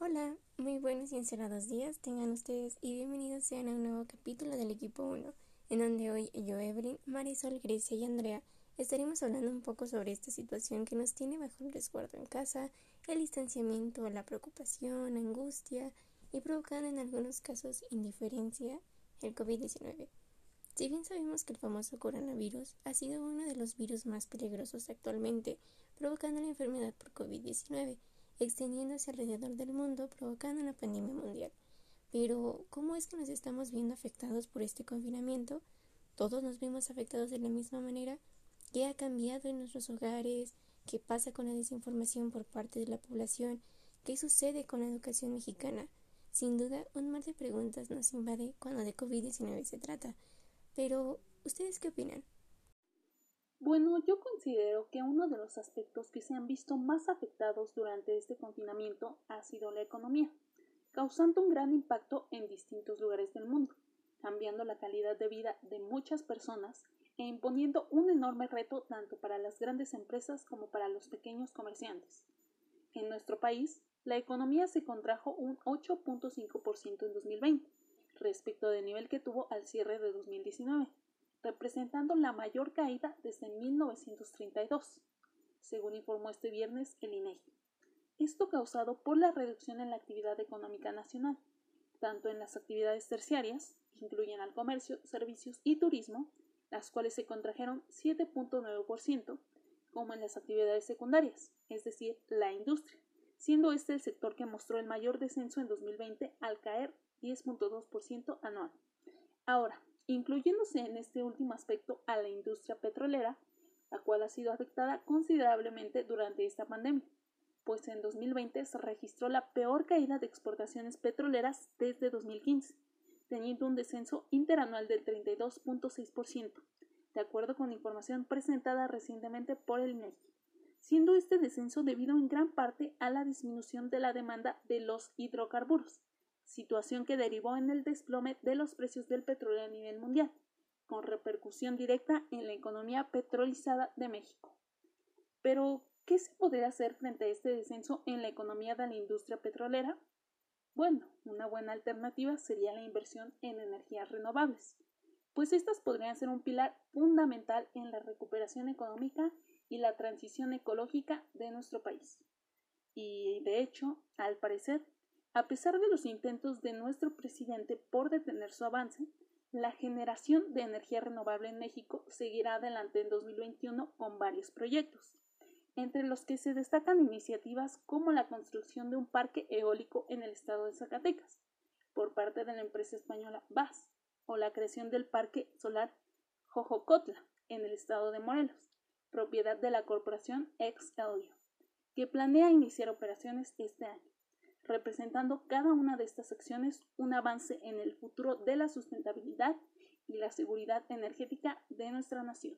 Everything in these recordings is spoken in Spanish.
Hola, muy buenos y encerrados días tengan ustedes y bienvenidos sean a un nuevo capítulo del equipo 1, en donde hoy yo, Evelyn, Marisol, Grecia y Andrea estaremos hablando un poco sobre esta situación que nos tiene bajo el resguardo en casa, el distanciamiento, la preocupación, angustia y provocando en algunos casos indiferencia el COVID-19. Si bien sabemos que el famoso coronavirus ha sido uno de los virus más peligrosos actualmente, provocando la enfermedad por COVID-19, extendiéndose alrededor del mundo, provocando una pandemia mundial. Pero, ¿cómo es que nos estamos viendo afectados por este confinamiento? ¿Todos nos vemos afectados de la misma manera? ¿Qué ha cambiado en nuestros hogares? ¿Qué pasa con la desinformación por parte de la población? ¿Qué sucede con la educación mexicana? Sin duda, un mar de preguntas nos invade cuando de COVID-19 se trata. Pero, ¿ustedes qué opinan? Bueno, yo considero que uno de los aspectos que se han visto más afectados durante este confinamiento ha sido la economía, causando un gran impacto en distintos lugares del mundo, cambiando la calidad de vida de muchas personas e imponiendo un enorme reto tanto para las grandes empresas como para los pequeños comerciantes. En nuestro país, la economía se contrajo un 8.5% en 2020, respecto del nivel que tuvo al cierre de 2019, representando la mayor caída desde 1932, según informó este viernes el INEGI. Esto causado por la reducción en la actividad económica nacional, tanto en las actividades terciarias, que incluyen al comercio, servicios y turismo, las cuales se contrajeron 7.9%, como en las actividades secundarias, es decir, la industria, siendo este el sector que mostró el mayor descenso en 2020 al caer 10.2% anual. Ahora, incluyéndose en este último aspecto a la industria petrolera, la cual ha sido afectada considerablemente durante esta pandemia, pues en 2020 se registró la peor caída de exportaciones petroleras desde 2015, teniendo un descenso interanual del 32.6%, de acuerdo con información presentada recientemente por el INEGI, siendo este descenso debido en gran parte a la disminución de la demanda de los hidrocarburos, situación que derivó en el desplome de los precios del petróleo a nivel mundial, con repercusión directa en la economía petrolizada de México. Pero, ¿qué se podría hacer frente a este descenso en la economía de la industria petrolera? Bueno, una buena alternativa sería la inversión en energías renovables, pues estas podrían ser un pilar fundamental en la recuperación económica y la transición ecológica de nuestro país. Y, de hecho, al parecer, a pesar de los intentos de nuestro presidente por detener su avance, la generación de energía renovable en México seguirá adelante en 2021 con varios proyectos, entre los que se destacan iniciativas como la construcción de un parque eólico en el estado de Zacatecas, por parte de la empresa española VAS, o la creación del parque solar Jojocotla, en el estado de Morelos, propiedad de la corporación Ex que planea iniciar operaciones este año representando cada una de estas acciones un avance en el futuro de la sustentabilidad y la seguridad energética de nuestra nación.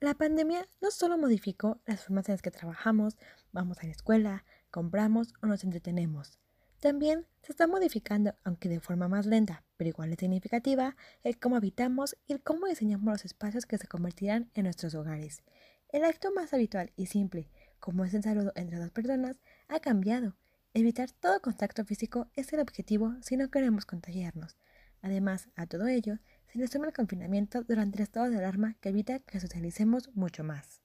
La pandemia no solo modificó las formas en las que trabajamos, vamos a la escuela, compramos o nos entretenemos. También se está modificando, aunque de forma más lenta, pero igual de significativa, el cómo habitamos y el cómo diseñamos los espacios que se convertirán en nuestros hogares. El acto más habitual y simple, como es el saludo entre dos personas, ha cambiado Evitar todo contacto físico es el objetivo si no queremos contagiarnos. Además, a todo ello, se le suma el confinamiento durante el estado de alarma que evita que socialicemos mucho más.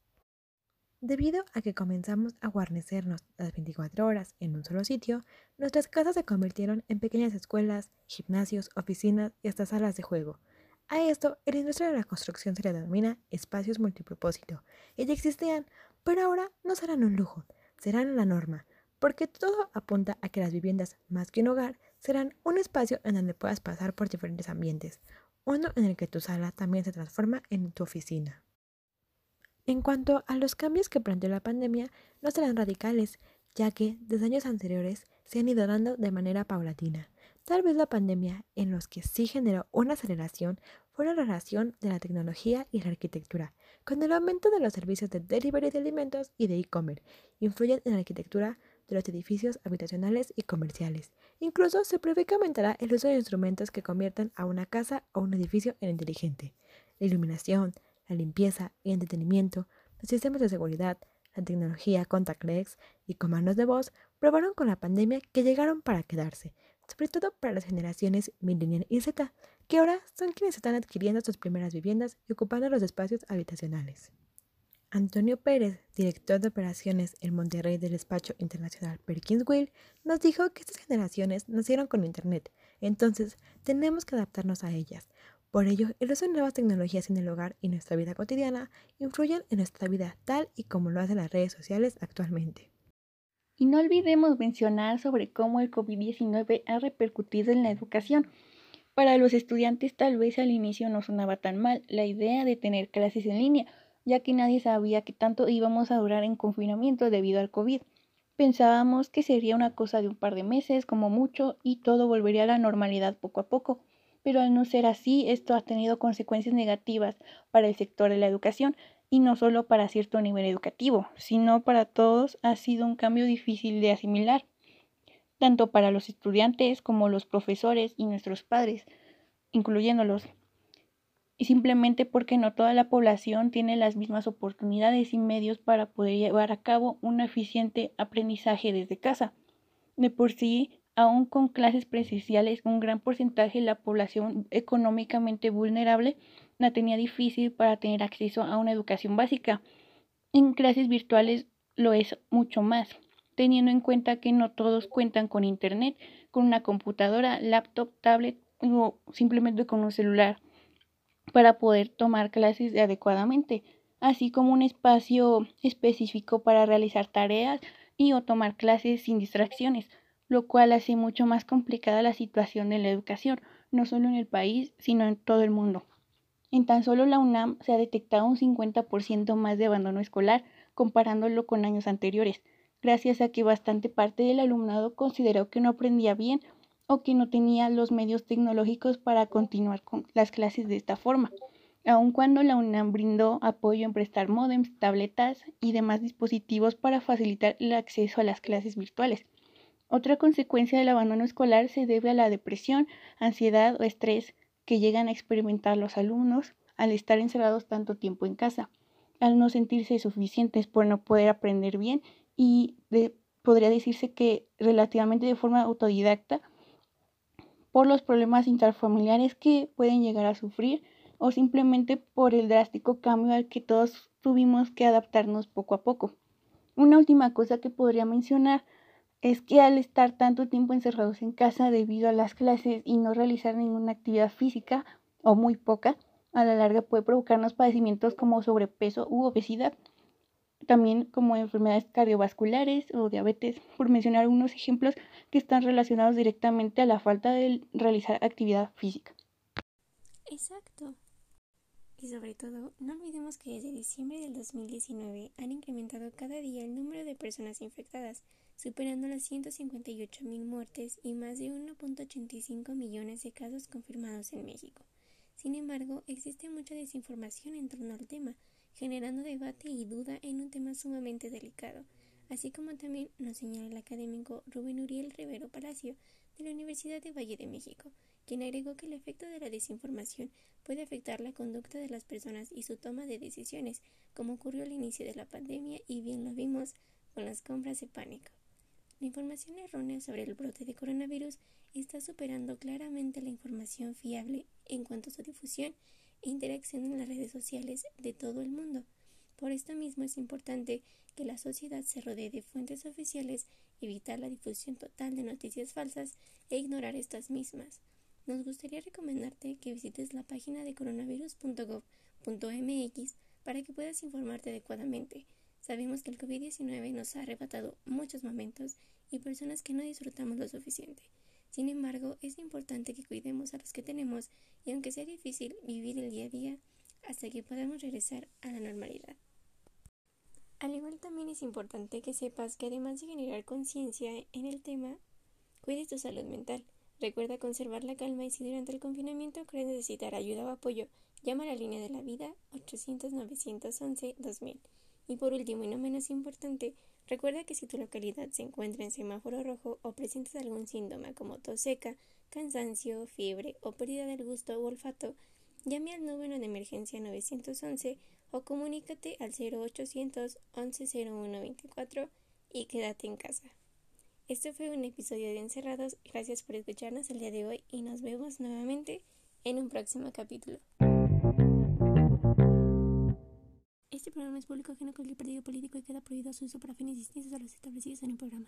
Debido a que comenzamos a guarnecernos las 24 horas en un solo sitio, nuestras casas se convirtieron en pequeñas escuelas, gimnasios, oficinas y hasta salas de juego. A esto, en la industria de la construcción se le denomina espacios multipropósito, y ya existían, pero ahora no serán un lujo, serán la norma, porque todo apunta a que las viviendas, más que un hogar, serán un espacio en donde puedas pasar por diferentes ambientes, uno en el que tu sala también se transforma en tu oficina. En cuanto a los cambios que planteó la pandemia, no serán radicales, ya que desde años anteriores se han ido dando de manera paulatina. Tal vez la pandemia en los que sí generó una aceleración fue la relación de la tecnología y la arquitectura, con el aumento de los servicios de delivery de alimentos y de e-commerce, influyen en la arquitectura de los edificios habitacionales y comerciales. Incluso se prevé que aumentará el uso de instrumentos que conviertan a una casa o un edificio en inteligente. La iluminación, la limpieza y entretenimiento, los sistemas de seguridad, la tecnología contactless y comandos de voz probaron con la pandemia que llegaron para quedarse, sobre todo para las generaciones millennial y Z, que ahora son quienes están adquiriendo sus primeras viviendas y ocupando los espacios habitacionales. Antonio Pérez, director de operaciones en Monterrey del despacho internacional Perkins Will, nos dijo que estas generaciones nacieron con Internet, entonces tenemos que adaptarnos a ellas. Por ello, el uso de nuevas tecnologías en el hogar y nuestra vida cotidiana influyen en nuestra vida tal y como lo hacen las redes sociales actualmente. Y no olvidemos mencionar sobre cómo el COVID-19 ha repercutido en la educación. Para los estudiantes tal vez al inicio no sonaba tan mal la idea de tener clases en línea, ya que nadie sabía que tanto íbamos a durar en confinamiento debido al COVID. Pensábamos que sería una cosa de un par de meses como mucho y todo volvería a la normalidad poco a poco, pero al no ser así, esto ha tenido consecuencias negativas para el sector de la educación y no solo para cierto nivel educativo, sino para todos ha sido un cambio difícil de asimilar, tanto para los estudiantes como los profesores y nuestros padres, incluyéndolos simplemente porque no toda la población tiene las mismas oportunidades y medios para poder llevar a cabo un eficiente aprendizaje desde casa. De por sí, aún con clases presenciales, un gran porcentaje de la población económicamente vulnerable la tenía difícil para tener acceso a una educación básica. En clases virtuales lo es mucho más, teniendo en cuenta que no todos cuentan con internet, con una computadora, laptop, tablet o simplemente con un celular para poder tomar clases adecuadamente, así como un espacio específico para realizar tareas y o tomar clases sin distracciones, lo cual hace mucho más complicada la situación de la educación, no solo en el país, sino en todo el mundo. En tan solo la UNAM se ha detectado un 50% más de abandono escolar comparándolo con años anteriores, gracias a que bastante parte del alumnado consideró que no aprendía bien o que no tenía los medios tecnológicos para continuar con las clases de esta forma, aun cuando la UNAM brindó apoyo en prestar modems, tabletas y demás dispositivos para facilitar el acceso a las clases virtuales. Otra consecuencia del abandono escolar se debe a la depresión, ansiedad o estrés que llegan a experimentar los alumnos al estar encerrados tanto tiempo en casa, al no sentirse suficientes por no poder aprender bien y podría decirse que relativamente de forma autodidacta por los problemas interfamiliares que pueden llegar a sufrir o simplemente por el drástico cambio al que todos tuvimos que adaptarnos poco a poco. Una última cosa que podría mencionar es que al estar tanto tiempo encerrados en casa debido a las clases y no realizar ninguna actividad física o muy poca, a la larga puede provocarnos padecimientos como sobrepeso u obesidad, también como enfermedades cardiovasculares o diabetes, por mencionar algunos ejemplos que están relacionados directamente a la falta de realizar actividad física. Exacto. Y sobre todo, no olvidemos que desde diciembre del 2019 han incrementado cada día el número de personas infectadas, superando las 158 mil muertes y más de 1.85 millones de casos confirmados en México. Sin embargo, existe mucha desinformación en torno al tema, generando debate y duda en un tema sumamente delicado, así como también nos señala el académico Rubén Uriel Rivero Palacio de la Universidad de Valle de México, quien agregó que el efecto de la desinformación puede afectar la conducta de las personas y su toma de decisiones, como ocurrió al inicio de la pandemia y bien lo vimos con las compras de pánico. La información errónea sobre el brote de coronavirus está superando claramente la información fiable en cuanto a su difusión interacción en las redes sociales de todo el mundo. Por esto mismo es importante que la sociedad se rodee de fuentes oficiales, evitar la difusión total de noticias falsas e ignorar estas mismas. Nos gustaría recomendarte que visites la página de coronavirus.gov.mx para que puedas informarte adecuadamente. Sabemos que el COVID-19 nos ha arrebatado muchos momentos y personas que no disfrutamos lo suficiente. Sin embargo, es importante que cuidemos a los que tenemos y aunque sea difícil vivir el día a día hasta que podamos regresar a la normalidad. Al igual también es importante que sepas que además de generar conciencia en el tema, cuides tu salud mental. Recuerda conservar la calma y si durante el confinamiento crees necesitar ayuda o apoyo, llama a la línea de la vida 800-911-2000. Y por último y no menos importante, Recuerda que si tu localidad se encuentra en semáforo rojo o presentas algún síntoma como tos seca, cansancio, fiebre o pérdida del gusto o olfato, llame al número de emergencia 911 o comunícate al 0800 11 0124 y quédate en casa. Este fue un episodio de Encerrados. Gracias por escucharnos el día de hoy y nos vemos nuevamente en un próximo capítulo. Este programa es público ajeno a cualquier partido político y queda prohibido su uso para fines distintos a los establecidos en el programa.